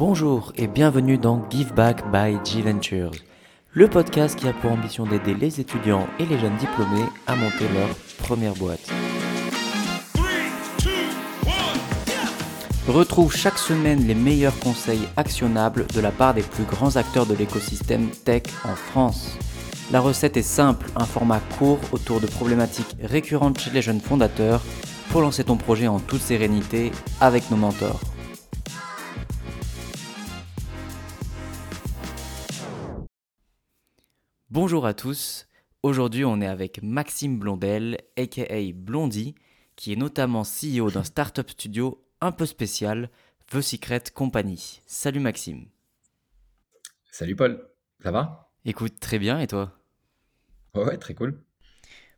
Bonjour et bienvenue dans Give Back by G Ventures, le podcast qui a pour ambition d'aider les étudiants et les jeunes diplômés à monter leur première boîte. Retrouve chaque semaine les meilleurs conseils actionnables de la part des plus grands acteurs de l'écosystème tech en France. La recette est simple, un format court autour de problématiques récurrentes chez les jeunes fondateurs pour lancer ton projet en toute sérénité avec nos mentors. Bonjour à tous, aujourd'hui on est avec Maxime Blondel, aka Blondie, qui est notamment CEO d'un startup studio un peu spécial, The Secret Company. Salut Maxime. Salut Paul, ça va? Écoute, très bien et toi? Ouais, très cool.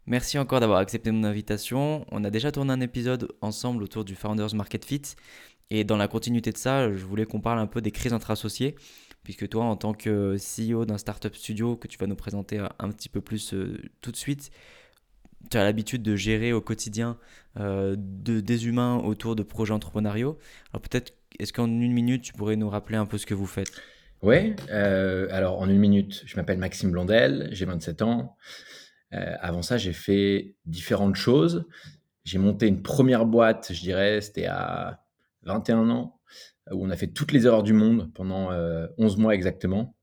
Merci encore d'avoir accepté mon invitation. On a déjà tourné un épisode ensemble autour du Founders Market Fit. Et dans la continuité de ça, je voulais qu'on parle un peu des crises entre associés puisque toi, en tant que CEO d'un startup studio que tu vas nous présenter un petit peu plus euh, tout de suite, tu as l'habitude de gérer au quotidien euh, de, des humains autour de projets entrepreneuriaux. Alors peut-être, est-ce qu'en une minute, tu pourrais nous rappeler un peu ce que vous faites? Ouais, euh, alors en une minute, je m'appelle Maxime Blondel, j'ai 27 ans. avant ça, j'ai fait différentes choses. J'ai monté une première boîte, je dirais, c'était à 21 ans où on a fait toutes les erreurs du monde pendant 11 euh, mois exactement.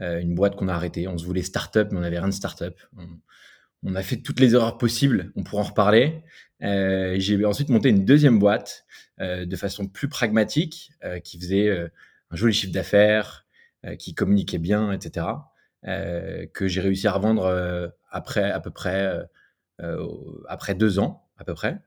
Euh, une boîte qu'on a arrêtée. On se voulait start-up, mais on n'avait rien de start-up. On, a fait toutes les erreurs possibles. On pourra en reparler. Euh, j'ai ensuite monté une deuxième boîte de façon plus pragmatique, qui faisait un joli chiffre d'affaires, qui communiquait bien, etc. que j'ai réussi à revendre après à peu près après deux ans à peu près.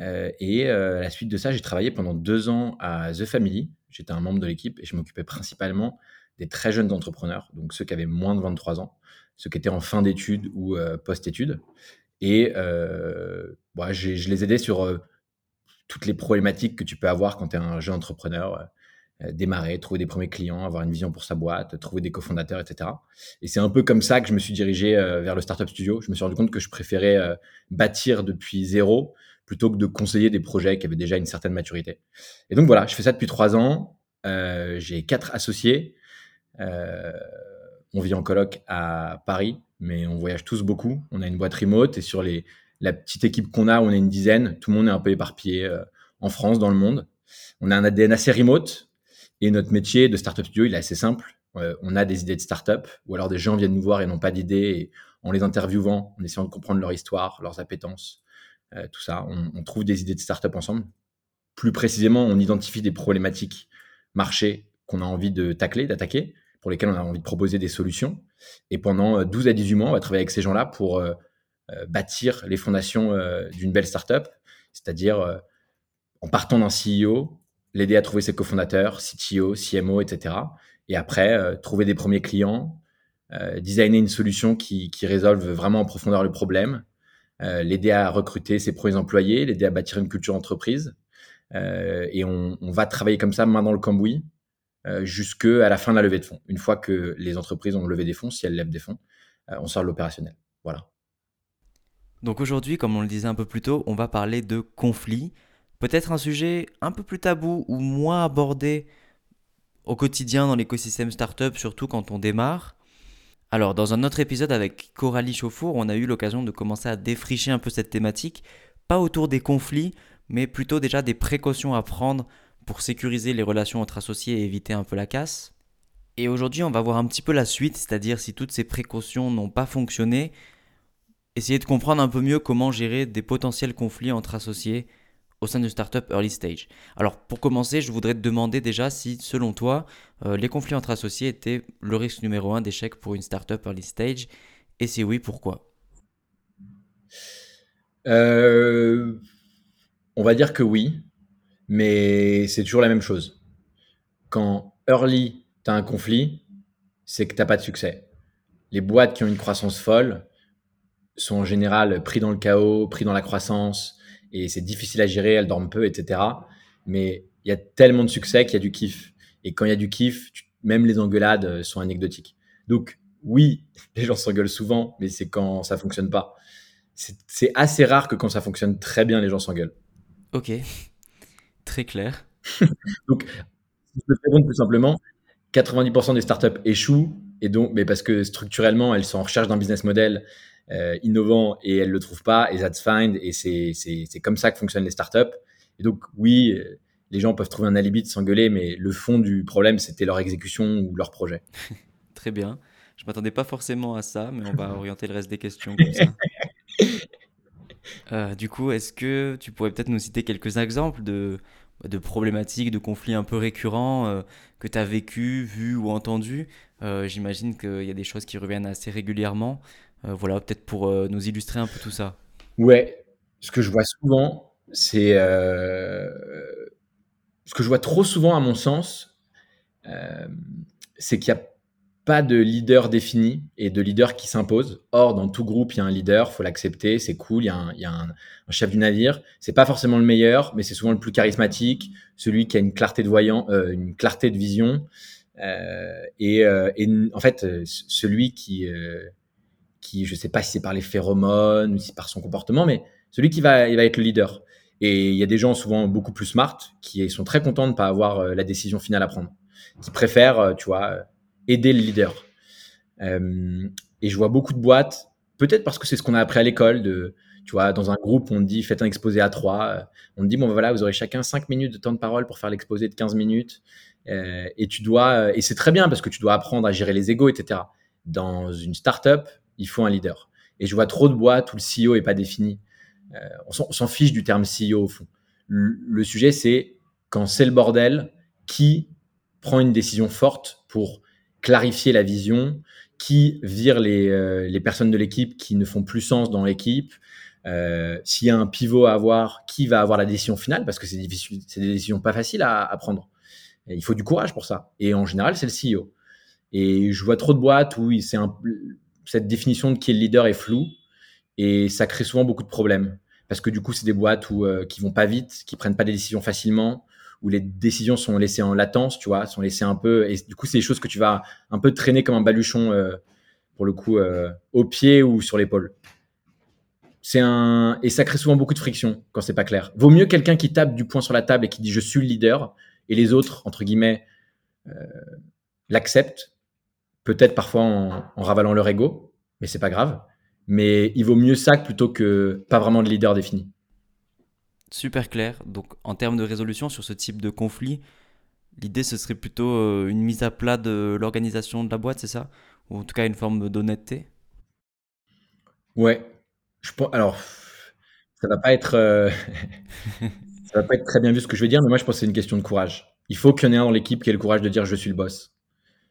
Euh, et euh, à la suite de ça, j'ai travaillé pendant deux ans à The Family. J'étais un membre de l'équipe et je m'occupais principalement des très jeunes entrepreneurs, donc ceux qui avaient moins de 23 ans, ceux qui étaient en fin d'études ou euh, post-études. Et bah, je les aidais sur toutes les problématiques que tu peux avoir quand tu es un jeune entrepreneur. démarrer, trouver des premiers clients, avoir une vision pour sa boîte, trouver des cofondateurs, etc. Et c'est un peu comme ça que je me suis dirigé vers le Startup Studio. Je me suis rendu compte que je préférais bâtir depuis zéro plutôt que de conseiller des projets qui avaient déjà une certaine maturité. Et donc voilà, je fais ça depuis trois ans. Euh, j'ai quatre associés. Euh, on vit en coloc à Paris, mais on voyage tous beaucoup. On a une boîte remote et sur les, la petite équipe qu'on a, on est une dizaine. Tout le monde est un peu éparpillé euh, en France, dans le monde. On a un ADN assez remote et notre métier de startup studio, il est assez simple. on a des idées de startup ou alors des gens viennent nous voir et n'ont pas d'idées en les interviewant, en essayant de comprendre leur histoire, leurs appétences, tout ça. On, trouve des idées de start-up ensemble. Plus précisément, on identifie des problématiques marché qu'on a envie de tacler, d'attaquer, pour lesquelles on a envie de proposer des solutions. Et pendant 12 euh, à 18 mois, on va travailler avec ces gens-là pour euh, bâtir les fondations d'une belle start-up, c'est-à-dire en partant d'un CEO, l'aider à trouver ses cofondateurs, CTO, CMO, etc. Et après, trouver des premiers clients, designer une solution qui, qui résolve vraiment en profondeur le problème, euh, l'aider à recruter ses premiers employés, l'aider à bâtir une culture entreprise. Euh, et on, va travailler comme ça, main dans le cambouis, euh, jusqu'à la fin de la levée de fonds. Une fois que les entreprises ont levé des fonds, si elles lèvent des fonds, on sort de l'opérationnel. Voilà. Donc aujourd'hui, comme on le disait un peu plus tôt, on va parler de conflits. Peut-être un sujet un peu plus tabou ou moins abordé au quotidien dans l'écosystème startup, surtout quand on démarre. Alors, dans un autre épisode avec Coralie Chauffour, on a eu l'occasion de commencer à défricher un peu cette thématique, pas autour des conflits, mais plutôt déjà des précautions à prendre pour sécuriser les relations entre associés et éviter un peu la casse. Et aujourd'hui, on va voir un petit peu la suite, c'est-à-dire si toutes ces précautions n'ont pas fonctionné, essayer de comprendre un peu mieux comment gérer des potentiels conflits entre associés au sein d'une startup early stage. Alors pour commencer, je voudrais te demander déjà si, selon toi, euh, les conflits entre associés étaient le risque numéro un d'échec pour une startup early stage, et si oui, pourquoi? Euh, On va dire que oui, mais c'est toujours la même chose. Quand early, tu as un conflit, c'est que tu n'as pas de succès. Les boîtes qui ont une croissance folle sont en général pris dans le chaos, pris dans la croissance, et c'est difficile à gérer, elles dorment peu, etc. Mais il y a tellement de succès qu'il y a du kiff. Et quand il y a du kiff, même les engueulades euh, sont anecdotiques. Donc oui, les gens s'engueulent souvent, mais c'est quand ça fonctionne pas. C'est assez rare que quand ça fonctionne très bien, les gens s'engueulent. Ok, très clair. Donc je peux te répondre plus simplement, 90% des startups échouent, et donc, mais parce que structurellement, elles sont en recherche d'un business model euh, innovant et elles le trouvent pas, et that's fine, et c'est comme ça que fonctionnent les startups. Et donc, oui, euh, les gens peuvent trouver un alibi de s'engueuler, mais le fond du problème, c'était leur exécution ou leur projet. Très bien. Je m'attendais pas forcément à ça, mais on va orienter le reste des questions comme ça. Euh, du coup, est-ce que tu pourrais peut-être nous citer quelques exemples de, de problématiques, de conflits un peu récurrents euh, que tu as vécu, vu ou entendu? Euh, J'imagine qu'il y a des choses qui reviennent assez régulièrement. Voilà, peut-être pour nous illustrer un peu tout ça. Ouais, ce que je vois souvent, c'est... ce que je vois trop souvent, à mon sens, c'est qu'il y a pas de leader défini et de leader qui s'impose. Or, dans tout groupe, il y a un leader, faut l'accepter, c'est cool, il y a un, chef du navire. C'est pas forcément le meilleur, mais c'est souvent le plus charismatique, celui qui a une clarté de voyant, euh, une clarté de vision, euh, et, euh, en fait, euh, celui qui, euh, qui, je sais pas si c'est par les phéromones ou si par son comportement, mais celui qui va, il va être le leader. Et il y a des gens souvent beaucoup plus smart qui sont très contents de ne pas avoir la décision finale à prendre, qui préfèrent, tu vois aider le leader. Euh, et je vois beaucoup de boîtes, peut-être parce que c'est ce qu'on a appris à l'école, de, tu vois, dans un groupe, on te dit faites un exposé à trois. On te dit, bon, ben voilà, vous aurez chacun cinq minutes de temps de parole pour faire l'exposé de 15 minutes. Euh, et tu dois, et c'est très bien parce que tu dois apprendre à gérer les égos, etc. Dans une startup, il faut un leader. Et je vois trop de boîtes où le CEO est pas défini. Euh, on s'en fiche du terme CEO au fond. Le, sujet, c'est quand c'est le bordel, qui prend une décision forte pour clarifier la vision, qui vire les, euh, les personnes de l'équipe qui ne font plus sens dans l'équipe. Euh, S'il y a un pivot à avoir, qui va avoir la décision finale Parce que c'est difficile, c'est des décisions pas faciles à, prendre. Il faut du courage pour ça. Et en général, c'est le CEO. Et je vois trop de boîtes où c'est un, cette définition de qui est le leader est floue et ça crée souvent beaucoup de problèmes parce que du coup, c'est des boîtes où, euh, qui vont pas vite, qui prennent pas des décisions facilement, où les décisions sont laissées en latence, tu vois, sont laissées un peu. Et du coup, c'est des choses que tu vas un peu traîner comme un baluchon, euh, pour le coup, euh, au pied ou sur l'épaule. C'est un et ça crée souvent beaucoup de friction quand c'est pas clair. Vaut mieux quelqu'un qui tape du poing sur la table et qui dit je suis le leader et les autres entre guillemets l'acceptent, peut-être parfois en, en, ravalant leur ego, mais c'est pas grave. Mais il vaut mieux ça plutôt que pas vraiment de leader défini super clair. Donc en termes de résolution sur ce type de conflit, l'idée ce serait plutôt euh, une mise à plat de l'organisation de la boîte, c'est ça? Ou en tout cas une forme d'honnêteté? Ouais. Je pense, alors, ça va pas être euh, ça va pas être très bien vu ce que je vais dire, mais moi je pense que c'est une question de courage. Il faut qu'il y en ait un dans l'équipe qui ait le courage de dire je suis le boss.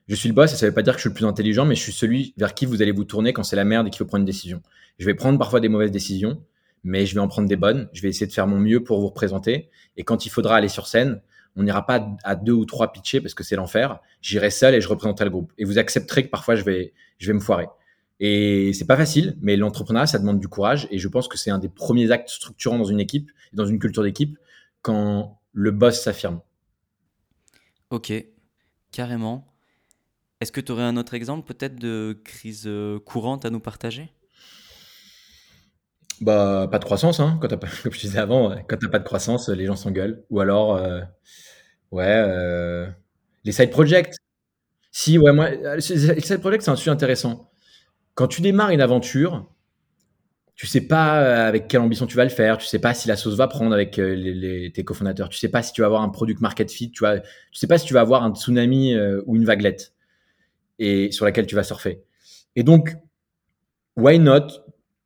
Je suis le boss et ça veut pas dire que je suis le plus intelligent, mais je suis celui vers qui vous allez vous tourner quand c'est la merde et qu'il faut prendre une décision. Je vais prendre parfois des mauvaises décisions, mais je vais en prendre des bonnes. Je vais essayer de faire mon mieux pour vous représenter. Et quand il faudra aller sur scène, on n'ira pas à deux ou trois pitchés parce que c'est l'enfer. J'irai seul et je représenterai le groupe. Et vous accepterez que parfois je vais, je vais me foirer. Et c'est pas facile, mais l'entrepreneuriat, ça demande du courage. Et je pense que c'est un des premiers actes structurants dans une équipe, dans une culture d'équipe, quand le boss s'affirme. Ok, carrément. Est-ce que tu aurais un autre exemple peut-être de crise euh, courante à nous partager? Bah, pas de croissance, hein. Quand comme je disais avant, quand t'as pas de croissance, les gens s'engueulent. Ou alors, euh, ouais, euh, les side projects. Si, ouais, moi, les side projects, c'est un sujet intéressant. Quand tu démarres une aventure, tu sais pas avec quelle ambition tu vas le faire, tu sais pas si la sauce va prendre avec les, les, tes cofondateurs, tu sais pas si tu vas avoir un product market fit, tu vois, tu sais pas si tu vas avoir un tsunami ou une vaguelette et sur laquelle tu vas surfer. Et donc, why not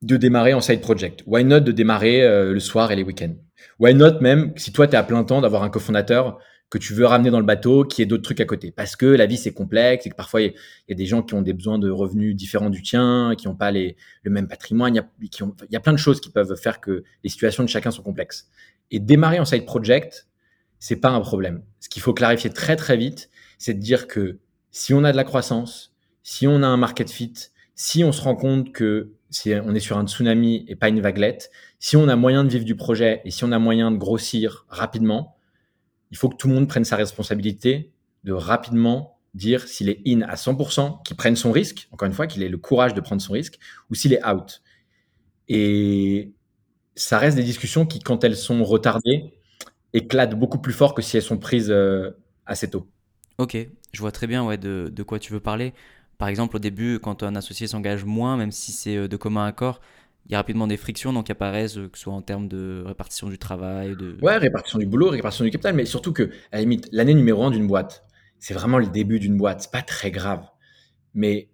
de démarrer en side project? Why not de démarrer euh, le soir et les week-ends? Why not même, si toi, tu es à plein temps, d'avoir un cofondateur que tu veux ramener dans le bateau, qui ait d'autres trucs à côté? Parce que la vie, c'est complexe et que parfois, il y, a des gens qui ont des besoins de revenus différents du tien, qui n'ont pas les, le même patrimoine. Y, a, il y a plein de choses qui peuvent faire que les situations de chacun sont complexes. Et démarrer en side project, c'est pas un problème. Ce qu'il faut clarifier très, très vite, c'est de dire que si on a de la croissance, si on a un market fit, si on se rend compte que si on est sur un tsunami et pas une vaguelette, si on a moyen de vivre du projet et si on a moyen de grossir rapidement, il faut que tout le monde prenne sa responsabilité de rapidement dire s'il est in à 100%, qu'il prenne son risque, encore une fois, qu'il ait le courage de prendre son risque, ou s'il est out. Et ça reste des discussions qui, quand elles sont retardées, éclatent beaucoup plus fort que si elles sont prises euh, assez tôt. Ok, je vois très bien ouais, de, de quoi tu veux parler. Par exemple, au début, quand un associé s'engage moins, même si c'est euh, de commun accord, il y a rapidement des frictions qui apparaissent, euh, que ce soit en termes de répartition du travail, de... Ouais, répartition du boulot, répartition du capital, mais surtout que, à la limite, l'année numéro un d'une boîte, c'est vraiment le début d'une boîte. C'est pas très grave. Mais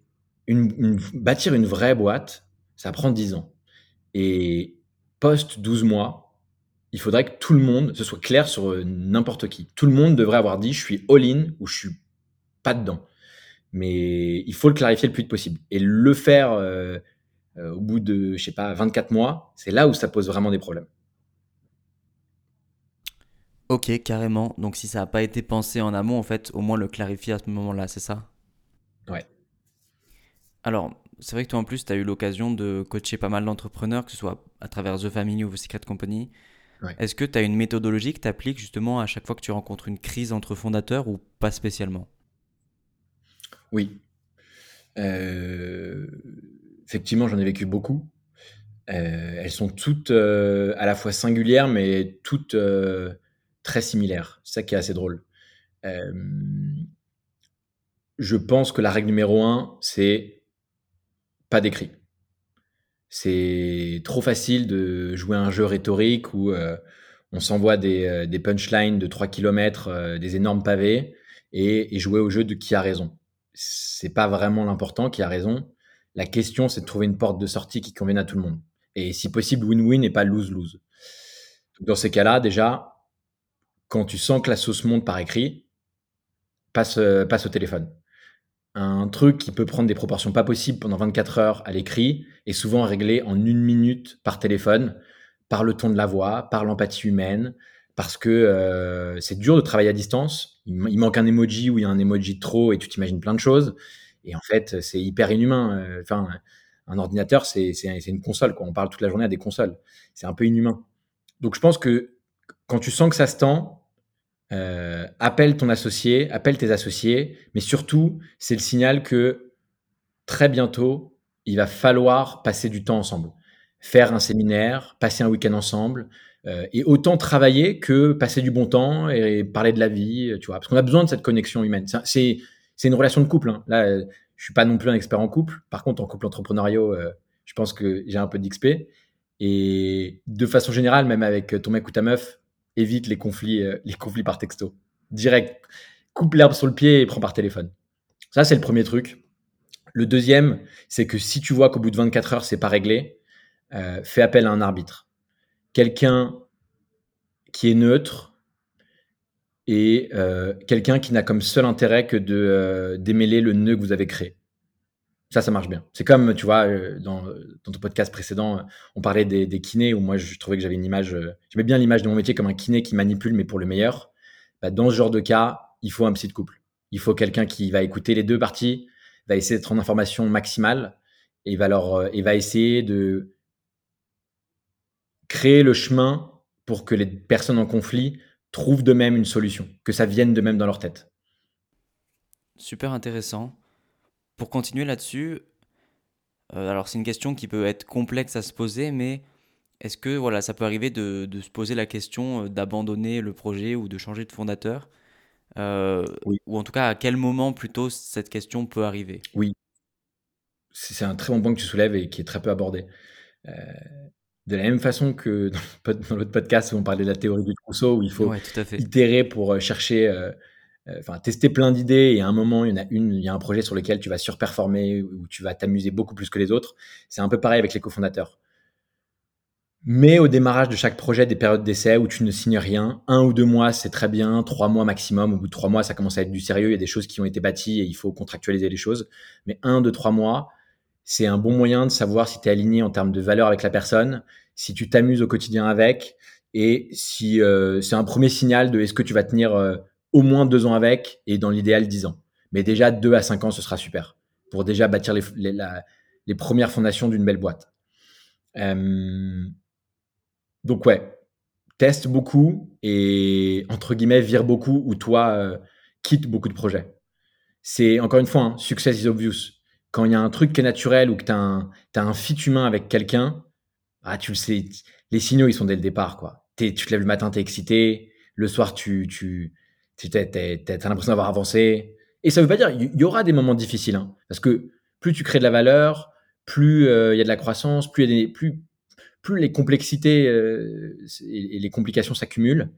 une- bâtir une vraie boîte, ça prend 10 ans. Et post 12 mois, il faudrait que tout le monde, ce soit clair sur euh, n'importe qui. Tout le monde devrait avoir dit je suis all-in ou je suis pas dedans. Mais il faut le clarifier le plus vite possible. Et le faire euh, euh, au bout de, je sais pas, 24 mois, c'est là où ça pose vraiment des problèmes. Ok, carrément. Donc si ça n'a pas été pensé en amont, en fait, au moins le clarifier à ce moment-là, c'est ça? Ouais. Alors, c'est vrai que toi en plus, tu as eu l'occasion de coacher pas mal d'entrepreneurs, que ce soit à travers The Family ou The Secret Company. Ouais. Est-ce que tu as une méthodologie que tu appliques justement à chaque fois que tu rencontres une crise entre fondateurs ou pas spécialement? Oui. Euh, effectivement, j'en ai vécu beaucoup. Euh, elles sont toutes euh, à la fois singulières, mais toutes très similaires. C'est ça qui est assez drôle. Je pense que la règle numéro un, c'est pas d'écrit. C'est trop facile de jouer un jeu rhétorique où euh, on s'envoie des, euh, des punchlines de 3 km, des énormes pavés, et, et jouer au jeu de qui a raison. C'est pas vraiment l'important qui a raison. La question, c'est de trouver une porte de sortie qui convienne à tout le monde. Et si possible, win-win et pas lose-lose. Dans ces cas-là, déjà, quand tu sens que la sauce monte par écrit, passe, euh, passe au téléphone. Un truc qui peut prendre des proportions pas possibles pendant 24 heures à l'écrit est souvent réglé en une minute par téléphone, par le ton de la voix, par l'empathie humaine, parce que euh, c'est dur de travailler à distance. Il, manque un emoji ou il y a un emoji trop et tu t'imagines plein de choses. Et en fait, c'est hyper inhumain. Euh, Enfin, un ordinateur, c'est une console. Quoi. On parle toute la journée à des consoles. C'est un peu inhumain. Donc je pense que quand tu sens que ça se tend, euh, appelle ton associé, appelle tes associés, mais surtout, c'est le signal que très bientôt, il va falloir passer du temps ensemble, faire un séminaire, passer un week-end ensemble, euh, et autant travailler que passer du bon temps et parler de la vie, tu vois, parce qu'on a besoin de cette connexion humaine. C'est une relation de couple. hein. Là, euh, je suis pas non plus un expert en couple. Par contre, en couple entrepreneurial, euh, je pense que j'ai un peu d'XP. Et de façon générale, même avec ton mec ou ta meuf, évite les conflits, euh, les conflits par texto. Direct, coupe l'herbe sur le pied et prends par téléphone. Ça, c'est le premier truc. Le deuxième, c'est que si tu vois qu'au bout de 24 heures, c'est pas réglé, euh, fais appel à un arbitre. Quelqu'un qui est neutre et euh, quelqu'un qui n'a comme seul intérêt que de démêler le nœud que vous avez créé. Ça, ça marche bien. C'est comme, tu vois, euh, dans, ton podcast précédent, on parlait des, des kinés où moi, je trouvais que j'avais une image, euh, j'aimais bien l'image de mon métier comme un kiné qui manipule, mais pour le meilleur. Bah, dans ce genre de cas, il faut un psy de couple. Il faut quelqu'un qui va écouter les deux parties, va essayer d'être en information maximale et va, leur, euh, et va essayer de créer le chemin pour que les personnes en conflit trouvent de même une solution, que ça vienne de même dans leur tête. Super intéressant. Pour continuer là-dessus, euh, alors c'est une question qui peut être complexe à se poser, mais est-ce que voilà, ça peut arriver de, de se poser la question euh, d'abandonner le projet ou de changer de fondateur? Euh, Oui. ou en tout cas, à quel moment plutôt cette question peut arriver? Oui, c'est un très bon point que tu soulèves et qui est très peu abordé. Euh, de la même façon que dans l'autre podcast où on parlait de la théorie du trousseau, où il faut Ouais, itérer pour chercher, enfin tester plein d'idées et à un moment il y en a une, il y a un projet sur lequel tu vas surperformer où tu vas t'amuser beaucoup plus que les autres. C'est un peu pareil avec les cofondateurs. Mais au démarrage de chaque projet, des périodes d'essai où tu ne signes rien, un ou deux mois c'est très bien, trois mois maximum. Au bout de trois mois, ça commence à être du sérieux. Il y a des choses qui ont été bâties et il faut contractualiser les choses. Mais un, deux, trois mois, c'est un bon moyen de savoir si tu es aligné en termes de valeur avec la personne, si tu t'amuses au quotidien avec, et si euh, c'est un premier signal de est-ce que tu vas tenir euh, au moins deux ans avec, et dans l'idéal dix ans. Mais déjà deux à cinq ans, ce sera super pour déjà bâtir les, les, premières fondations d'une belle boîte. Euh, donc ouais, teste beaucoup et entre guillemets vire beaucoup ou toi euh, quitte beaucoup de projets. C'est encore une fois, hein, success is obvious. Quand il y a un truc qui est naturel ou que tu as un, fit humain avec quelqu'un, ah, tu le sais, les signaux ils sont dès le départ. quoi. Tu te lèves le matin, tu es excité, le soir tu, tu Tu as l'impression d'avoir avancé. Et ça veut pas dire, il y, aura des moments difficiles, hein, parce que plus tu crées de la valeur, plus euh, il y a de la croissance, plus les complexités euh, et les complications s'accumulent.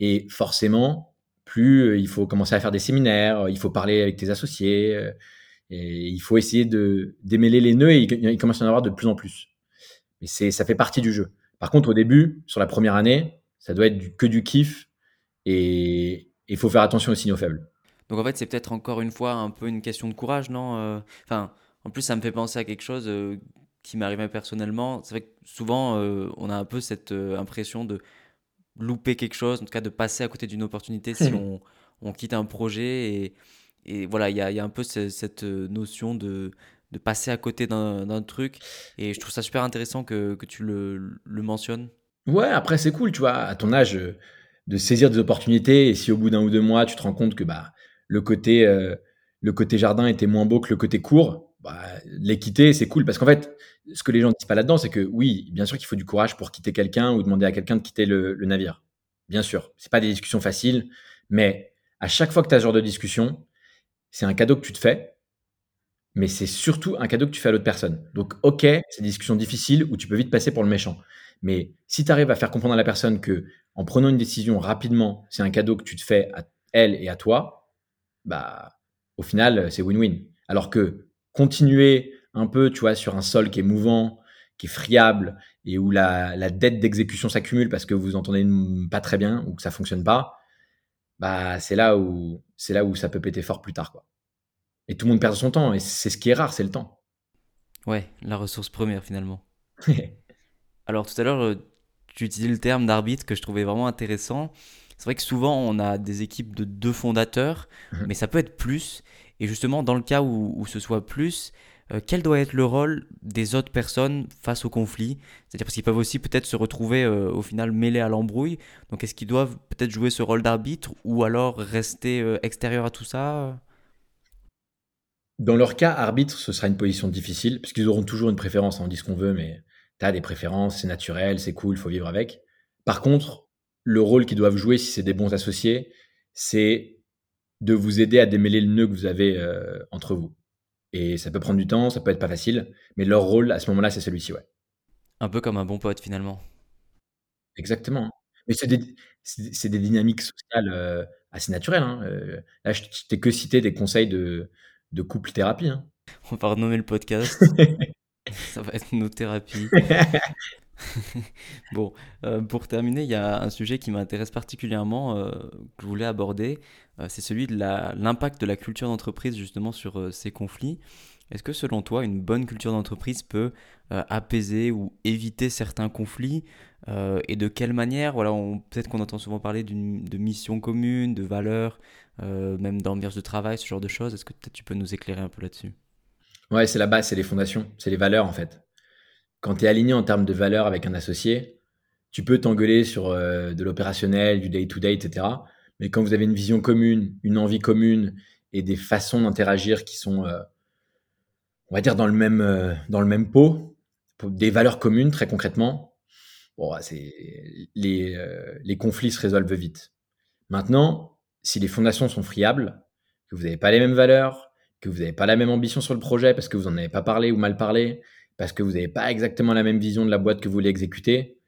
Et forcément, plus euh, il faut commencer à faire des séminaires, il faut parler avec tes associés, et il faut essayer de démêler les nœuds, et il, commence à en avoir de plus en plus. Mais ça fait partie du jeu. Par contre, au début, sur la première année, ça doit être que du kiff, et il faut faire attention aux signaux faibles. Donc en fait, c'est peut-être encore une fois un peu une question de courage, non Enfin, en plus, ça me fait penser à quelque chose euh, qui m'arrivait personnellement. C'est vrai que souvent, euh, on a un peu cette euh, impression de louper quelque chose, en tout cas de passer à côté d'une opportunité si on, on, quitte un projet. Et, et voilà, il y a, y a, un peu cette notion de, de passer à côté d'un truc. Et je trouve ça super intéressant que, que tu le, le, mentionnes. Ouais, après, c'est cool, tu vois, à ton âge, de saisir des opportunités. Et si au bout d'un ou deux mois, tu te rends compte que bah, le côté, le côté jardin était moins beau que le côté court, bah, l'équité, c'est cool parce qu'en fait, ce que les gens ne disent pas là-dedans, c'est que oui, bien sûr qu'il faut du courage pour quitter quelqu'un ou demander à quelqu'un de quitter le, navire. Bien sûr, c'est pas des discussions faciles, mais à chaque fois que tu as ce genre de discussion, c'est un cadeau que tu te fais, mais c'est surtout un cadeau que tu fais à l'autre personne. Donc, ok, c'est des discussions difficiles où tu peux vite passer pour le méchant. Mais si tu arrives à faire comprendre à la personne que en prenant une décision rapidement, c'est un cadeau que tu te fais à elle et à toi, bah, au final, c'est win-win. Alors que continuer un peu, tu vois, sur un sol qui est mouvant, qui est friable et où la, dette d'exécution s'accumule parce que vous entendez pas très bien ou que ça fonctionne pas, bah c'est là où c'est là où ça peut péter fort plus tard, quoi. Et tout le monde perd son temps et c'est ce qui est rare, c'est le temps. Ouais, la ressource première finalement. Alors tout à l'heure, euh, tu utilisais le terme d'arbitre que je trouvais vraiment intéressant. C'est vrai que souvent on a des équipes de deux fondateurs, mmh mais ça peut être plus. Et justement, dans le cas où, ce soit plus, euh, quel doit être le rôle des autres personnes face au conflit? C'est-à-dire parce qu'ils peuvent aussi peut-être se retrouver euh, au final mêlés à l'embrouille. Donc est-ce qu'ils doivent peut-être jouer ce rôle d'arbitre ou alors rester euh, extérieur à tout ça? Dans leur cas, arbitre, ce sera une position difficile puisqu'ils auront toujours une préférence. Hein, on dit ce qu'on veut, mais tu as des préférences, c'est naturel, c'est cool, il faut vivre avec. Par contre, le rôle qu'ils doivent jouer si c'est des bons associés, c'est de vous aider à démêler le nœud que vous avez euh, entre vous. Et ça peut prendre du temps, ça peut être pas facile, mais leur rôle à ce moment-là, c'est celui-ci, ouais. Un peu comme un bon pote finalement. Exactement. Mais c'est des, des, dynamiques sociales euh, assez naturelles. Hein. Euh, là, je t'ai que cité des conseils de, de couple thérapie. Hein. On va renommer le podcast. ça va être nos thérapies. bon, euh, pour terminer, il y a un sujet qui m'intéresse particulièrement, euh, que je voulais aborder, euh, c'est celui de l'impact de la culture d'entreprise justement sur ces conflits. Est-ce que selon toi, une bonne culture d'entreprise peut apaiser ou éviter certains conflits Et de quelle manière? Voilà, Peut-être qu'on entend souvent parler de mission commune, de valeurs, même d'ambiance de travail, ce genre de choses. Est-ce que peut-être tu peux nous éclairer un peu là-dessus? Ouais, c'est la base, c'est les fondations, c'est les valeurs en fait quand tu es aligné en termes de valeur avec un associé, tu peux t'engueuler sur euh, de l'opérationnel, du day-to-day, etc. Mais quand vous avez une vision commune, une envie commune et des façons d'interagir qui sont, euh, on va dire, dans le même, euh, dans le même pot, des valeurs communes très concrètement, bon, les, les conflits se résolvent vite. Maintenant, si les fondations sont friables, que vous n'avez pas les mêmes valeurs, que vous n'avez pas la même ambition sur le projet parce que vous n'en avez pas parlé ou mal parlé, parce que vous n'avez pas exactement la même vision de la boîte que vous voulez exécuter,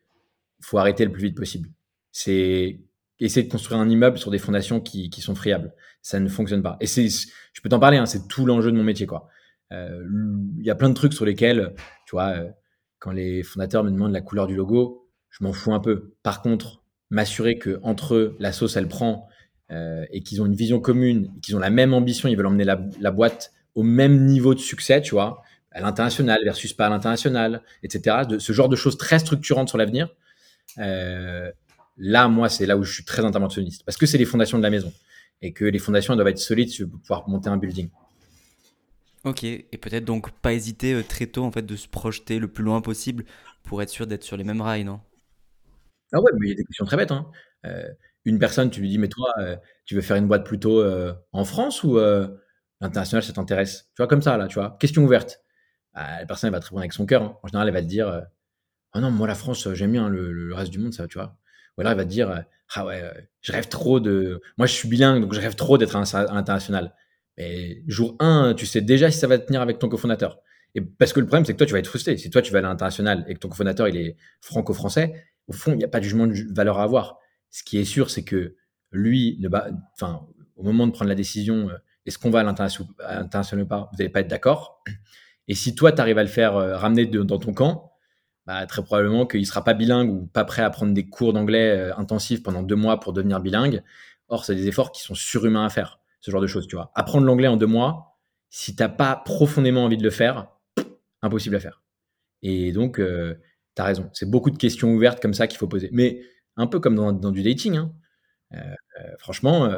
il faut arrêter le plus vite possible. C'est essayer de construire un immeuble sur des fondations qui, sont friables. Ça ne fonctionne pas. Et c'est, je peux t'en parler, hein, c'est tout l'enjeu de mon métier. quoi. Euh, il y a plein de trucs sur lesquels, tu vois, euh, quand les fondateurs me demandent la couleur du logo, je m'en fous un peu. Par contre, m'assurer que entre eux, la sauce, elle prend euh, et qu'ils ont une vision commune, qu'ils ont la même ambition, ils veulent emmener la, la boîte au même niveau de succès, tu vois à l'international versus pas à l'international, etc. De, ce genre de choses très structurantes sur l'avenir. Euh, là, moi, c'est là où je suis très interventionniste parce que c'est les fondations de la maison et que les fondations doivent être solides pour pouvoir monter un building. Ok, et peut-être donc pas hésiter euh, très tôt en fait de se projeter le plus loin possible pour être sûr d'être sur les mêmes rails, non? Ah ouais, mais il y a des questions très bêtes. Hein. Euh, une personne, tu lui dis, mais toi, tu veux faire une boîte plutôt en France ou l'international, ça t'intéresse? Tu vois, comme ça, là, tu vois, question ouverte. Bah, la personne elle va te répondre avec son cœur. Hein. En général, elle va te dire euh, Ah non, moi la France, j'aime bien le, reste du monde, ça, tu vois. Ou alors il va te dire ah ouais, je rêve trop de. Moi, je suis bilingue, donc je rêve trop d'être à l'international. Mais jour 1, tu sais déjà si ça va tenir avec ton cofondateur. Et parce que le problème, c'est que toi, tu vas être frustré. Si toi, tu vas à l'international et que ton cofondateur, il est franco-français, au fond, il n'y a pas de jugement de valeur à avoir. Ce qui est sûr, c'est que lui, ne enfin, au moment de prendre la décision, euh, est-ce qu'on va à l'international ou pas, vous n'allez pas être d'accord. Et si toi, tu arrives à le faire euh, ramener dans ton camp, bah, très probablement qu'il ne sera pas bilingue ou pas prêt à prendre des cours d'anglais euh, intensifs pendant deux mois pour devenir bilingue. Or, c'est des efforts qui sont surhumains à faire, ce genre de choses, tu vois. Apprendre l'anglais en deux mois, si tu n'as pas profondément envie de le faire, impossible à faire. Et donc, euh, tu as raison. C'est beaucoup de questions ouvertes comme ça qu'il faut poser. Mais un peu comme dans, du dating. Hein. franchement,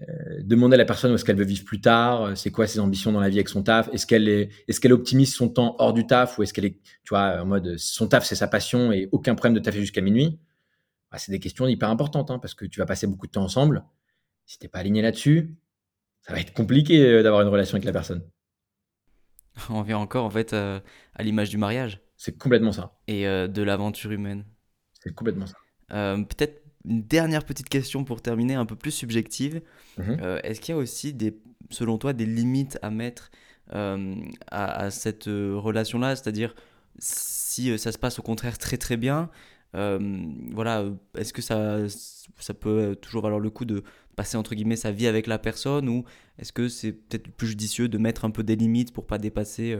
euh, demander à la personne où est-ce qu'elle veut vivre plus tard, euh, c'est quoi ses ambitions dans la vie avec son taf, est-ce qu'elle est, qu'elle optimise son temps hors du taf ou est-ce qu'elle est, tu vois, en mode son taf c'est sa passion et aucun problème de taffer jusqu'à minuit? Bah, c'est des questions hyper importantes hein, parce que tu vas passer beaucoup de temps ensemble. Si t'es pas aligné là-dessus, ça va être compliqué euh, d'avoir une relation avec la personne. On vient encore en fait à l'image du mariage. C'est complètement ça. Et de l'aventure humaine. C'est complètement ça. Peut-être une dernière petite question pour terminer, un peu plus subjective. Mhm. Euh, est-ce qu'il y a aussi, des, selon toi, des limites à mettre euh, à, cette euh, relation-là? C'est-à-dire, si ça se passe au contraire très très bien, voilà, est-ce que ça, ça peut toujours valoir le coup de passer entre guillemets sa vie avec la personne? Ou est-ce que c'est peut-être plus judicieux de mettre un peu des limites pour pas dépasser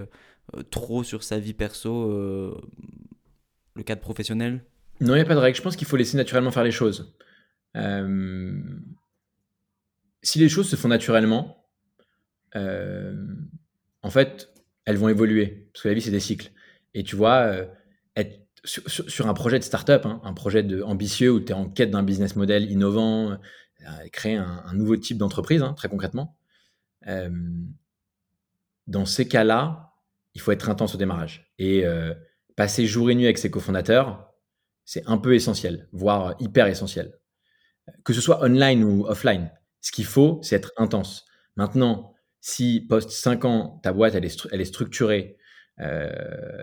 trop sur sa vie perso le cadre professionnel? Non, il n'y a pas de règle. Je pense qu'il faut laisser naturellement faire les choses. Euh, si les choses se font naturellement, euh, en fait, elles vont évoluer. Parce que la vie, c'est des cycles. Et tu vois, euh, être sur, un projet de start-up, hein, un projet ambitieux où tu es en quête d'un business model innovant, créer un, nouveau type d'entreprise, hein, très concrètement, dans ces cas-là, il faut être intense au démarrage. Et passer jour et nuit avec ses cofondateurs, c'est un peu essentiel, voire hyper essentiel. Que ce soit online ou offline, ce qu'il faut, c'est être intense. Maintenant, si post 5 ans, ta boîte, elle est, structurée, euh,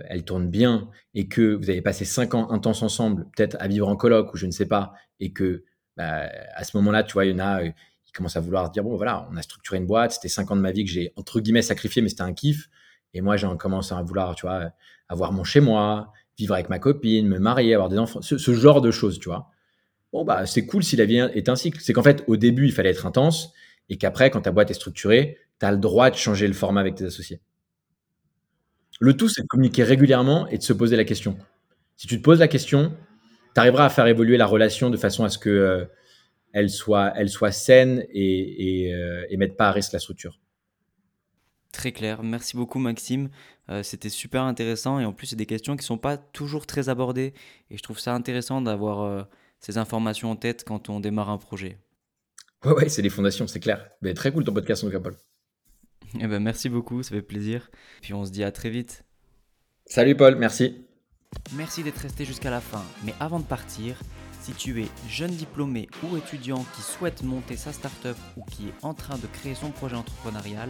elle tourne bien, et que vous avez passé 5 ans intenses ensemble, peut-être à vivre en coloc ou je ne sais pas, et que bah, à ce moment-là, tu vois, il y en a euh, qui commencent à vouloir dire, bon, voilà, on a structuré une boîte, c'était 5 ans de ma vie que j'ai, entre guillemets, sacrifié, mais c'était un kiff. Et moi, j'en commence à vouloir, tu vois, avoir mon chez moi, vivre avec ma copine, me marier, avoir des enfants, ce, genre de choses, tu vois. Bon, bah, c'est cool si la vie est un cycle. C'est qu'en fait, au début, il fallait être intense et qu'après, quand ta boîte est structurée, tu as le droit de changer le format avec tes associés. Le tout, c'est de communiquer régulièrement et de se poser la question. Si tu te poses la question, tu arriveras à faire évoluer la relation de façon à ce que euh, elle, soit, saine et, et, euh, et mette pas à risque la structure. Très clair. Merci beaucoup, Maxime. Euh, c'était super intéressant et en plus, c'est des questions qui ne sont pas toujours très abordées. Et je trouve ça intéressant d'avoir euh, ces informations en tête quand on démarre un projet. Ouais, ouais, c'est les fondations, c'est clair. Mais très cool ton podcast, en tout cas, Paul. Eh ben, merci beaucoup, ça fait plaisir. Puis on se dit à très vite. Salut, Paul, merci. Merci d'être resté jusqu'à la fin. Mais avant de partir, si tu es jeune diplômé ou étudiant qui souhaite monter sa startup ou qui est en train de créer son projet entrepreneurial,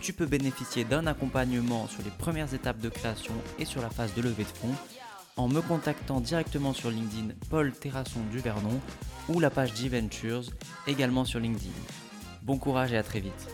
tu peux bénéficier d'un accompagnement sur les premières étapes de création et sur la phase de levée de fonds en me contactant directement sur LinkedIn Paul Terrasson du Vernon ou la page G-Ventures également sur LinkedIn. Bon courage et à très vite.